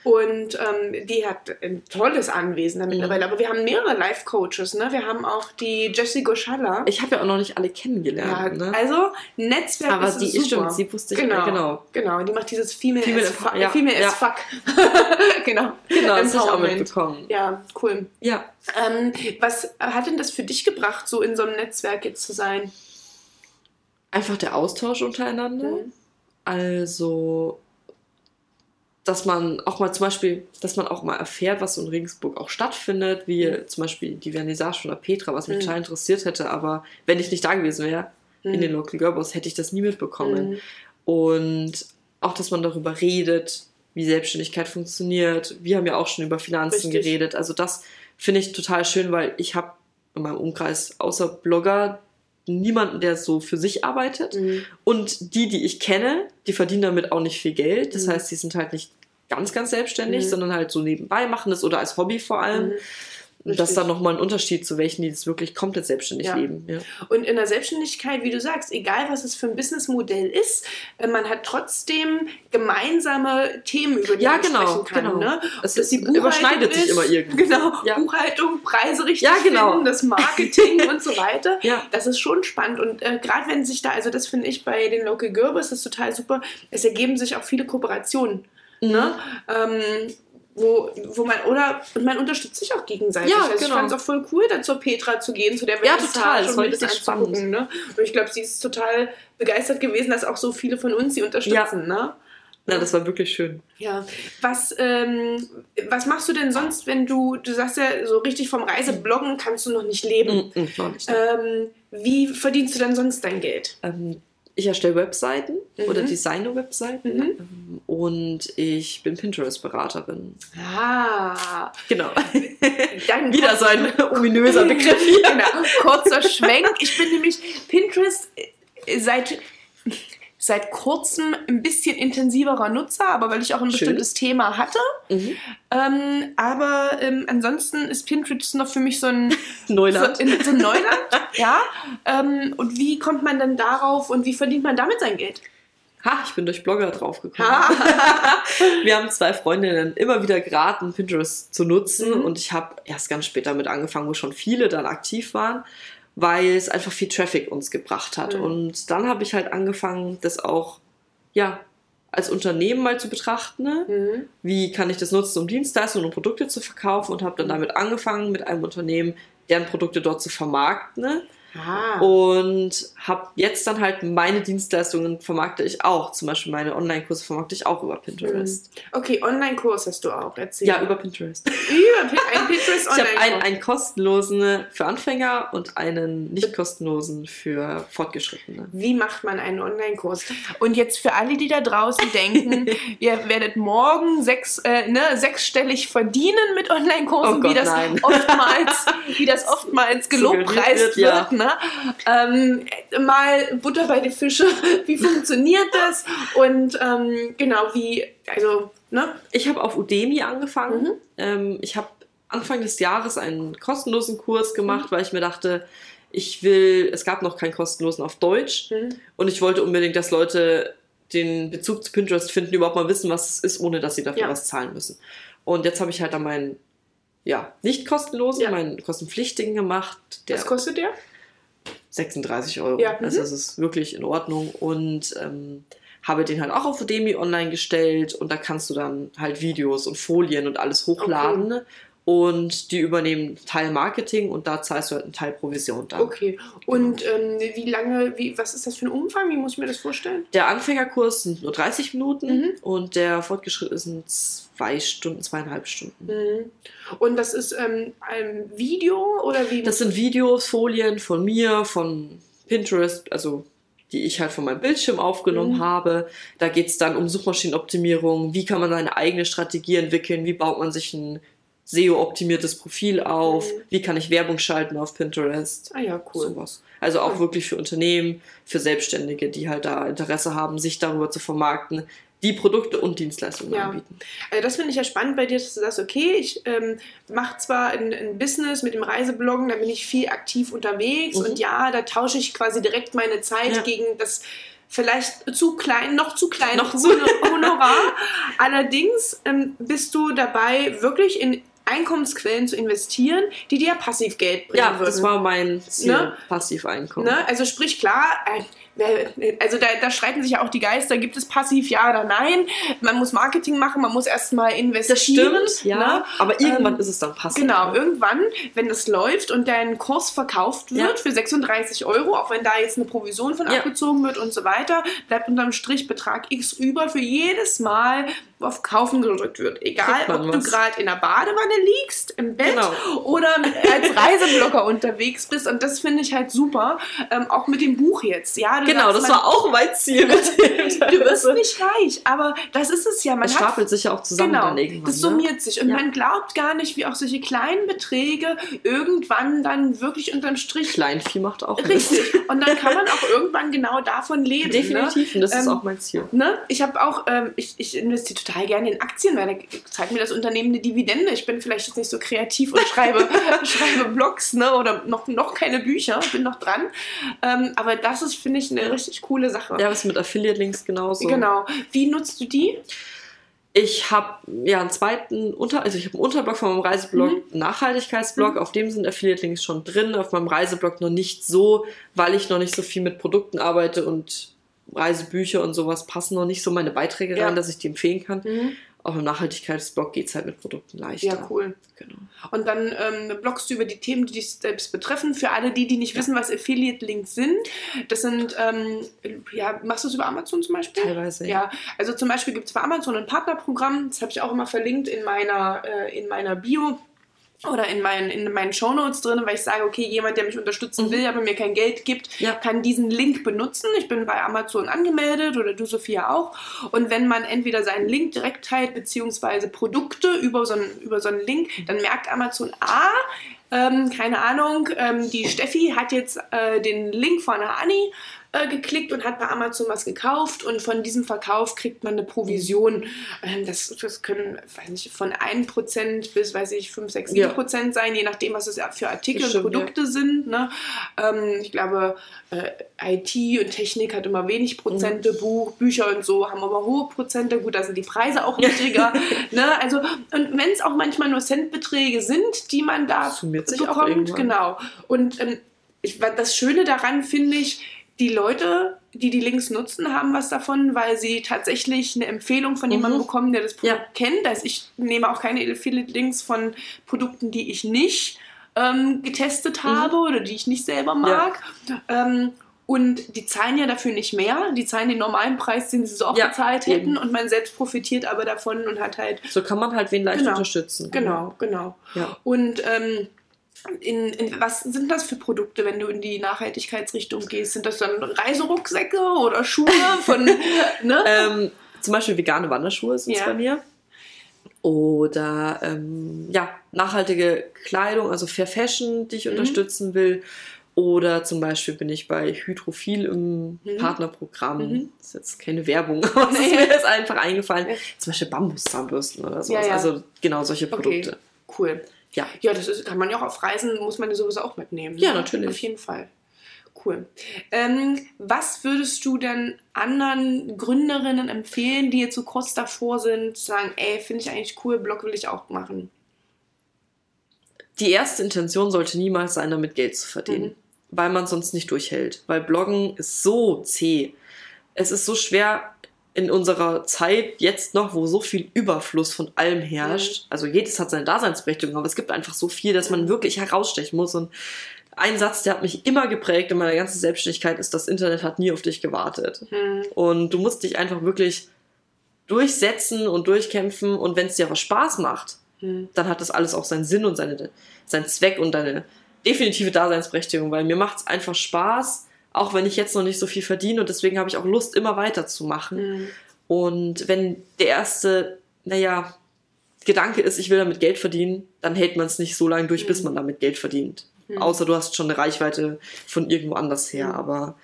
Und ähm, die hat ein tolles Anwesen da mittlerweile. Aber wir haben mehrere Life-Coaches. Ne? Wir haben auch die Jessie Goschalla. Ich habe ja auch noch nicht alle kennengelernt. Ja, ne? Also Netzwerk Aber ist die super. stimmt, sie wusste ich genau, genau. genau. Die macht dieses Female, Female as, fuck, ja, Female ja. as fuck. genau. Genau, das habe ich auch mitbekommen. Ja, cool. Ja. Ähm, was hat denn das für dich gebracht, so in so einem Netzwerk jetzt zu sein? Einfach der Austausch untereinander. Mhm. Also, dass man auch mal zum Beispiel, dass man auch mal erfährt, was so in Regensburg auch stattfindet, wie Mhm. zum Beispiel die Vernissage von der Petra, was mich Mhm. total interessiert hätte, aber wenn ich nicht da gewesen wäre, in den Local Girlboss, hätte ich das nie mitbekommen. Mhm. Und auch, dass man darüber redet, wie Selbstständigkeit funktioniert. Wir haben ja auch schon über Finanzen Richtig. geredet. Also das finde ich total schön, weil ich habe in meinem Umkreis außer Blogger niemanden, der so für sich arbeitet. Mhm. Und die, die ich kenne, die verdienen damit auch nicht viel Geld. Das Mhm. heißt, die sind halt nicht ganz, ganz selbstständig, Mhm. sondern halt so nebenbei machen das oder als Hobby vor allem. Mhm. Und das ist Richtig. dann nochmal ein Unterschied zu welchen, die das wirklich komplett selbstständig Ja. leben. Ja. Und in der Selbstständigkeit, wie du sagst, egal was es für ein Businessmodell ist, äh, man hat trotzdem gemeinsame Themen, über die Ja, man genau, sprechen kann. genau. Ne? Es das die ist- Buchhaltung überschneidet sich ist, immer irgendwie. Genau, Ja. Buchhaltung, Preise richtig Ja, genau. finden, das Marketing und so weiter. Ja. Das ist schon spannend. Und äh, gerade wenn sich da, also das finde ich bei den Local Girls, das ist total super, es ergeben sich auch viele Kooperationen. Mhm. Ne? Ähm, wo, wo man, oder, und man unterstützt sich auch gegenseitig. Ja, also ich genau. fand es auch voll cool, da zur Petra zu gehen, zu der Ja, Vernissage total, das war richtig anzugucken. Ne? Und ich glaube, sie ist total begeistert gewesen, dass auch so viele von uns sie unterstützen. Ne? ja, das war wirklich schön. Ja. Was, ähm, was machst du denn sonst, wenn du, du sagst ja, so richtig vom Reisebloggen kannst du noch nicht leben. Mhm, noch nicht. Ähm, wie verdienst du denn sonst dein Geld? Ähm, ich erstelle Webseiten Mhm. oder designe Webseiten Mhm. und ich bin Pinterest-Beraterin. Ah, Genau. dann Wieder so ein ominöser Begriff hier. Genau, kurzer Schwenk. Ich bin nämlich Pinterest äh, seit, seit kurzem ein bisschen intensiverer Nutzer, aber weil ich auch ein Schön. bestimmtes Thema hatte. Mhm. Ähm, aber ähm, ansonsten ist Pinterest noch für mich so ein, Neuland. so, so ein Neuland. ja. Ähm, und wie kommt man dann darauf und wie verdient man damit sein Geld? Ha, ich bin durch Blogger draufgekommen. Wir haben zwei Freundinnen immer wieder geraten, Pinterest zu nutzen. Mhm. Und ich habe erst ganz spät damit angefangen, wo schon viele dann aktiv waren, weil es einfach viel Traffic uns gebracht hat. Mhm. Und dann habe ich halt angefangen, das auch, ja, als Unternehmen mal zu betrachten. Ne? Mhm. Wie kann ich das nutzen, um Dienstleistungen und Produkte zu verkaufen? Und habe dann damit angefangen, mit einem Unternehmen deren Produkte dort zu vermarkten. Ne? Ah. Und habe jetzt dann halt meine Dienstleistungen vermarkte ich auch. Zum Beispiel meine Online-Kurse vermarkte ich auch über Pinterest. Okay, Online-Kurs hast du auch erzählt. Ja, über Pinterest. Über Pin- ein Pinterest Ich habe einen, einen kostenlosen für Anfänger und einen nicht kostenlosen für Fortgeschrittene. Wie macht man einen Online-Kurs? Und jetzt für alle, die da draußen denken, ihr werdet morgen sechs, äh, ne, sechsstellig verdienen mit Online-Kursen, Oh wie, das nein. oftmals, wie das oftmals gelobpreist wird. wird, ja. Ne? Ähm, mal Butter bei den Fische. Wie funktioniert das? Und ähm, genau, wie, also, ne? Ich habe auf Udemy angefangen. Mhm. Ähm, ich habe Anfang des Jahres einen kostenlosen Kurs gemacht, weil ich mir dachte, ich will, es gab noch keinen kostenlosen auf Deutsch Mhm. und ich wollte unbedingt, dass Leute den Bezug zu Pinterest finden, überhaupt mal wissen, was es ist, ohne dass sie dafür Ja. was zahlen müssen. Und jetzt habe ich halt dann meinen, ja, nicht kostenlosen, Ja. meinen kostenpflichtigen gemacht, Was kostet der? 36 Euro. Ja, Also mhm. es ist wirklich in Ordnung und ähm, habe den halt auch auf Udemy online gestellt und da kannst du dann halt Videos und Folien und alles hochladen. ne? Und die übernehmen Teil Marketing und da zahlst du halt einen Teil Provision dann. Okay. Und ähm, wie lange, wie, was ist das für ein Umfang? Wie muss ich mir das vorstellen? Der Anfängerkurs sind nur 30 Minuten Mhm. und der Fortgeschrittene sind zwei Stunden, zweieinhalb Stunden. Mhm. Und das ist ähm, ein Video oder wie? Das sind Videos, Folien von mir, von Pinterest, also die ich halt von meinem Bildschirm aufgenommen Mhm. habe. Da geht es dann um Suchmaschinenoptimierung, wie kann man seine eigene Strategie entwickeln, wie baut man sich ein SEO-optimiertes Profil auf, Mhm. wie kann ich Werbung schalten auf Pinterest. ah ja, cool. Sowas. Also auch Cool. wirklich für Unternehmen, für Selbstständige, die halt da Interesse haben, sich darüber zu vermarkten, die Produkte und Dienstleistungen Ja. anbieten. Also das finde ich ja spannend bei dir, dass du sagst, okay, ich ähm, mache zwar ein, ein Business mit dem Reisebloggen, da bin ich viel aktiv unterwegs Mhm. und ja, da tausche ich quasi direkt meine Zeit Ja. gegen das vielleicht zu klein, noch zu klein Noch zu- Honor- Honorar. Allerdings ähm, bist du dabei, wirklich in Einkommensquellen zu investieren, die dir Passivgeld bringen Ja, würden. das war mein Ziel, Ne? Passiveinkommen. Ne? Also sprich klar, also da, da streiten sich ja auch die Geister, gibt es passiv ja oder nein? Man muss Marketing machen, man muss erstmal investieren. Das stimmt, ja. Ne? Aber irgendwann Ähm, ist es dann passiv. Genau, irgendwann, wenn das läuft und dein Kurs verkauft wird Ja. für 36 Euro, auch wenn da jetzt eine Provision von Ja. abgezogen wird und so weiter, bleibt unterm Strich Betrag X über für jedes Mal, wo auf Kaufen gedrückt wird. Egal, ob du was. gerade in der Badewanne liegst, im Bett Genau. oder als Reiseblogger unterwegs bist. Und das finde ich halt super. Ähm, auch mit dem Buch jetzt. Ja, du Genau, sagst, das war auch mein Ziel mit dem. Du wirst nicht reich, aber das ist es ja. Man Es stapelt sich ja auch zusammen Genau, dann das ne? summiert sich und Ja. man glaubt gar nicht, wie auch solche kleinen Beträge irgendwann dann wirklich unterm Strich Kleinvieh macht auch richtig und dann kann man auch irgendwann genau davon leben. Mist. Definitiv, und das ist Ähm, auch mein Ziel. Ne? Ne? Ich habe auch, ähm, ich, ich investiere total gerne in Aktien, weil da zeigt mir das Unternehmen eine Dividende. Ich bin vielleicht jetzt nicht so kreativ und schreibe, schreibe Blogs ne? oder noch, noch keine Bücher, bin noch dran. Ähm, aber das ist, finde ich, eine richtig coole Sache. Ja, was mit Affiliate-Links genauso. Genau. Wie nutzt du die? Ich habe ja einen zweiten Unter, also ich habe einen Unterblog von meinem Reiseblog, Mhm. Nachhaltigkeitsblog, Mhm. auf dem sind Affiliate-Links schon drin, auf meinem Reiseblog noch nicht so, weil ich noch nicht so viel mit Produkten arbeite und Reisebücher und sowas passen noch nicht so meine Beiträge Ja. rein, dass ich die empfehlen kann. Auch im Nachhaltigkeitsblog geht es halt mit Produkten leichter. Ja, cool. Genau. Und dann ähm, bloggst du über die Themen, die dich selbst betreffen. Für alle die, die nicht wissen, was Affiliate-Links sind, das sind, ähm, ja, machst du es über Amazon zum Beispiel? Teilweise. Ja, also zum Beispiel gibt es bei Amazon ein Partnerprogramm, das habe ich auch immer verlinkt in meiner, äh, in meiner Bio oder in meinen, in meinen Shownotes drin, weil ich sage, okay, jemand, der mich unterstützen Mhm. will, aber mir kein Geld gibt, Ja. kann diesen Link benutzen. Ich bin bei Amazon angemeldet oder du, Sophia, auch. Und wenn man entweder seinen Link direkt teilt, beziehungsweise Produkte über so einen, über so einen Link, dann merkt Amazon, ah, ähm, keine Ahnung, ähm, die Steffi hat jetzt äh, den Link von der Anni äh, geklickt und hat bei Amazon was gekauft und von diesem Verkauf kriegt man eine Provision. Ähm, das, das können, weiß nicht, von 1% bis, weiß ich, 5, 6, 7% Ja. Prozent sein, je nachdem, was es für Artikel Das und stimmt, Produkte sind. Ne? Ähm, ich glaube, äh, IT und Technik hat immer wenig Prozente, Buch, Bücher und so haben aber hohe Prozente. Gut, da sind die Preise auch niedriger. ne? Also, und wenn es auch manchmal nur Centbeträge sind, die man da Summiert sich auch bekommt, genau. Und ähm, ich, das Schöne daran finde ich, die Leute, die die Links nutzen, haben was davon, weil sie tatsächlich eine Empfehlung von jemandem Mhm. bekommen, der das Produkt Ja. kennt. Also ich nehme auch keine Affiliate-Links von Produkten, die ich nicht ähm, getestet habe oder die ich nicht selber mag. Ähm, und die zahlen ja dafür nicht mehr. Die zahlen den normalen Preis, den sie so auch Ja, bezahlt hätten. eben. Und man selbst profitiert aber davon und hat halt So kann man halt wen leicht Genau. unterstützen. Genau, genau. Ja. Und ähm, in, in, was sind das für Produkte, wenn du in die Nachhaltigkeitsrichtung gehst? Sind das dann Reiserucksäcke oder Schuhe von, ne? Ähm, zum Beispiel vegane Wanderschuhe sind es Ja. bei mir. Oder ähm, ja, nachhaltige Kleidung, also Fair Fashion, die ich Mhm. unterstützen will. Oder zum Beispiel bin ich bei Hydrophil im Mhm. Partnerprogramm. Mhm. Das ist jetzt keine Werbung, aber ist Nee. mir jetzt einfach eingefallen. Zum Beispiel Bambuszahnbürsten oder sowas. Ja, ja. Also genau solche Produkte. Okay, cool. Ja. Ja, das ist, kann man ja auch auf Reisen, muss man ja sowieso auch mitnehmen. Ja, ne? natürlich. Auf jeden Fall. Cool. Ähm, was würdest du denn anderen Gründerinnen empfehlen, die jetzt so kurz davor sind, sagen, ey, finde ich eigentlich cool, Blog will ich auch machen? Die erste Intention sollte niemals sein, damit Geld zu verdienen, Mhm. weil man sonst nicht durchhält. Weil Bloggen ist so zäh. Es ist so schwer in unserer Zeit jetzt noch, wo so viel Überfluss von allem herrscht. Also jedes hat seine Daseinsberechtigung, aber es gibt einfach so viel, dass man Mhm. wirklich herausstechen muss. Und ein Satz, der hat mich immer geprägt in meiner ganzen Selbstständigkeit, ist, das Internet hat nie auf dich gewartet. Hm. Und du musst dich einfach wirklich durchsetzen und durchkämpfen. Und wenn es dir aber Spaß macht, Hm. dann hat das alles auch seinen Sinn und seine, seinen Zweck und eine definitive Daseinsberechtigung, weil mir macht es einfach Spaß, auch wenn ich jetzt noch nicht so viel verdiene und deswegen habe ich auch Lust, immer weiterzumachen. Hm. Und wenn der erste, naja, Gedanke ist, ich will damit Geld verdienen, dann hält man es nicht so lange durch, bis Mhm. man damit Geld verdient. Mhm. Außer du hast schon eine Reichweite von irgendwo anders her. Mhm. Aber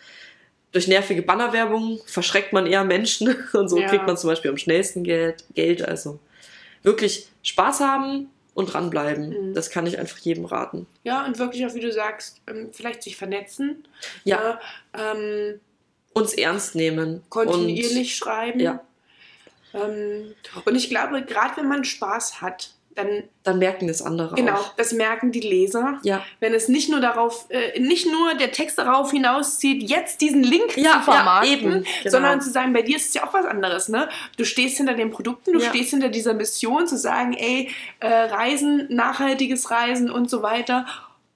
durch nervige Bannerwerbung verschreckt man eher Menschen und so Ja. kriegt man zum Beispiel am schnellsten Geld. Geld. Also wirklich Spaß haben und dranbleiben. Mhm. Das kann ich einfach jedem raten. Ja, und wirklich auch, wie du sagst, ähm, vielleicht sich vernetzen. Ja. Ne? Ähm, uns ernst nehmen. Kontinuierlich schreiben. Ja. Ähm, und ich glaube, gerade wenn man Spaß hat, dann, Dann merken das andere genau, auch. das merken die Leser. Ja. Wenn es nicht nur darauf, äh, nicht nur der Text darauf hinauszieht, jetzt diesen Link Ja, zu vermarkten, ja, eben, genau. sondern zu sagen, bei dir ist es ja auch was anderes, ne? Du stehst hinter den Produkten, du Ja. stehst hinter dieser Mission, zu sagen, ey, äh, Reisen, nachhaltiges Reisen und so weiter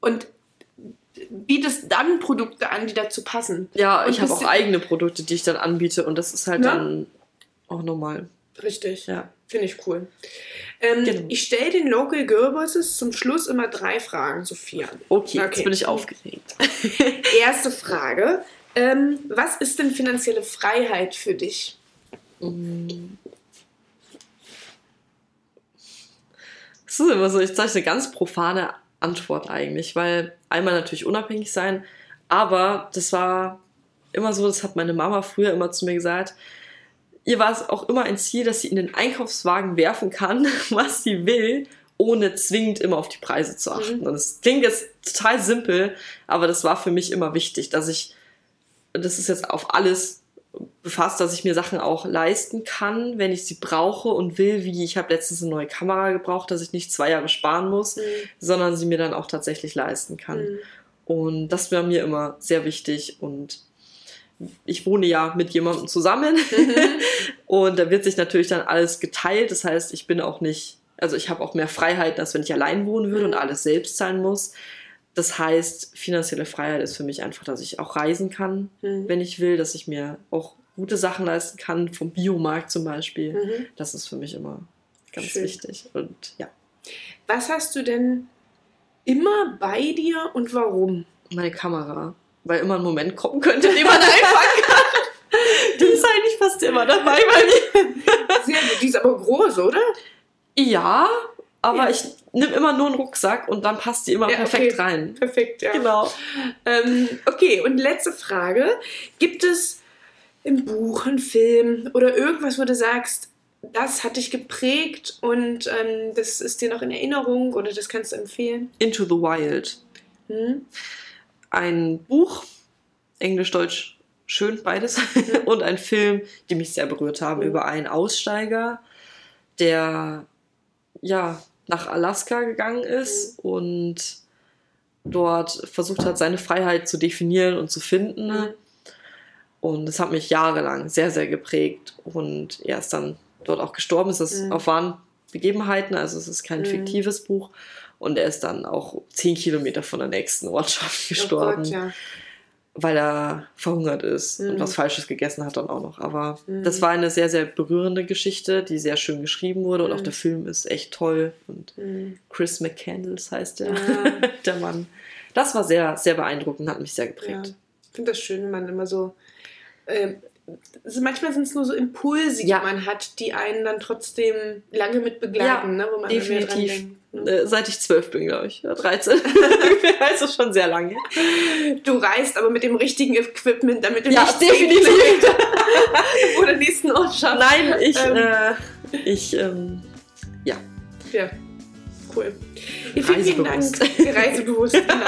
und bietest dann Produkte an, die dazu passen. Ja, Und ich habe auch eigene Produkte, die ich dann anbiete und das ist halt Ne? dann auch normal. Richtig. Ja. Finde ich cool. Ähm, Genau. Ich stelle den Local Girlbosses zum Schluss immer drei Fragen, Sophia. Okay, Okay. jetzt bin ich aufgeregt. Erste Frage. Ähm, was ist denn finanzielle Freiheit für dich? Das ist immer so, ich sage eine ganz profane Antwort eigentlich, weil einmal natürlich unabhängig sein, aber das war immer so, das hat meine Mama früher immer zu mir gesagt, ihr war es auch immer ein Ziel, dass sie in den Einkaufswagen werfen kann, was sie will, ohne zwingend immer auf die Preise zu achten. Mhm. Und es klingt jetzt total simpel, aber das war für mich immer wichtig, dass ich, das ist jetzt auf alles befasst, dass ich mir Sachen auch leisten kann, wenn ich sie brauche und will, wie ich habe letztens eine neue Kamera gebraucht, dass ich nicht zwei Jahre sparen muss, sondern sie mir dann auch tatsächlich leisten kann. Mhm. Und das war mir immer sehr wichtig und ich wohne ja mit jemandem zusammen und da wird sich natürlich dann alles geteilt. Das heißt, ich bin auch nicht, also ich habe auch mehr Freiheit, als wenn ich allein wohnen würde und alles selbst zahlen muss. Das heißt, finanzielle Freiheit ist für mich einfach, dass ich auch reisen kann, Mhm. wenn ich will, dass ich mir auch gute Sachen leisten kann, vom Biomarkt zum Beispiel. Mhm. Das ist für mich immer ganz Schön. wichtig. Und ja, Was hast du denn immer bei dir und warum? meine Kamera, weil immer ein Moment kommen könnte, den man einfangen kann. Die ist eigentlich fast immer dabei bei mir. Sehr gut. Die ist aber groß, oder? Ja, aber Ja. ich nehme immer nur einen Rucksack und dann passt die immer Ja, perfekt okay. rein. Perfekt, ja. Genau. Ähm, okay, und letzte Frage. Gibt es im Buch, einen Film oder irgendwas, wo du sagst, das hat dich geprägt und ähm, das ist dir noch in Erinnerung oder das kannst du empfehlen? Into the Wild. Hm? Ein Buch, Englisch, Deutsch, schön beides. und ein Film, die mich sehr berührt haben, Mhm. über einen Aussteiger, der ja nach Alaska gegangen ist und dort versucht hat, seine Freiheit zu definieren und zu finden. Mhm. Und es hat mich jahrelang sehr, sehr geprägt. Und er ist dann dort auch gestorben. Es ist Mhm. auf wahren Begebenheiten, also es ist kein Mhm. fiktives Buch. Und er ist dann auch zehn Kilometer von der nächsten Ortschaft gestorben, Oh Gott, ja. weil er verhungert ist Mhm. und was Falsches gegessen hat dann auch noch. Aber Mhm. das war eine sehr, sehr berührende Geschichte, die sehr schön geschrieben wurde. Und auch Mhm. der Film ist echt toll. Und Hm. Chris McCandles heißt der, Ja. der Mann. Das war sehr, sehr beeindruckend, hat mich sehr Ja. geprägt. Ich finde das schön, wenn man immer so. ähm, manchmal sind es nur so Impulse, Ja. die man hat, die einen dann trotzdem lange mit begleiten, Ja, ne, wo man wieder dran definitiv. denkt, seit ich zwölf bin, glaube ich. Ja, 13. also schon sehr lange. Du reist aber mit dem richtigen Equipment, damit du Ja, nicht definitiv. Kilometer vor der nächsten Ortschaft. Nein, ich, Ähm. äh, ich, ähm, ja. Ja, cool. Ja, vielen, vielen Dank. Reisebewusst. Genau.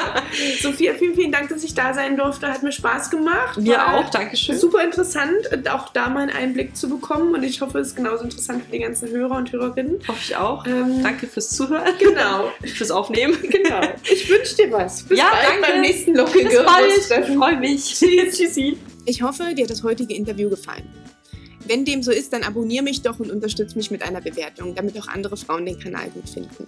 Sophia, vielen, vielen Dank, dass ich da sein durfte. Hat mir Spaß gemacht. Mir War auch, Dankeschön. Super interessant, auch da mal einen Einblick zu bekommen. Und ich hoffe, es ist genauso interessant für die ganzen Hörer und Hörerinnen. Hoffe ich auch. Ähm, Danke fürs Zuhören. Genau, Fürs Aufnehmen. genau. Ich wünsche dir was. Bis Ja, bald danke. beim nächsten Local Bis bald. Ich freue mich. Tschüss. Tschüssi. Ich hoffe, dir hat das heutige Interview gefallen. Wenn dem so ist, dann abonniere mich doch und unterstütze mich mit einer Bewertung, damit auch andere Frauen den Kanal gut finden.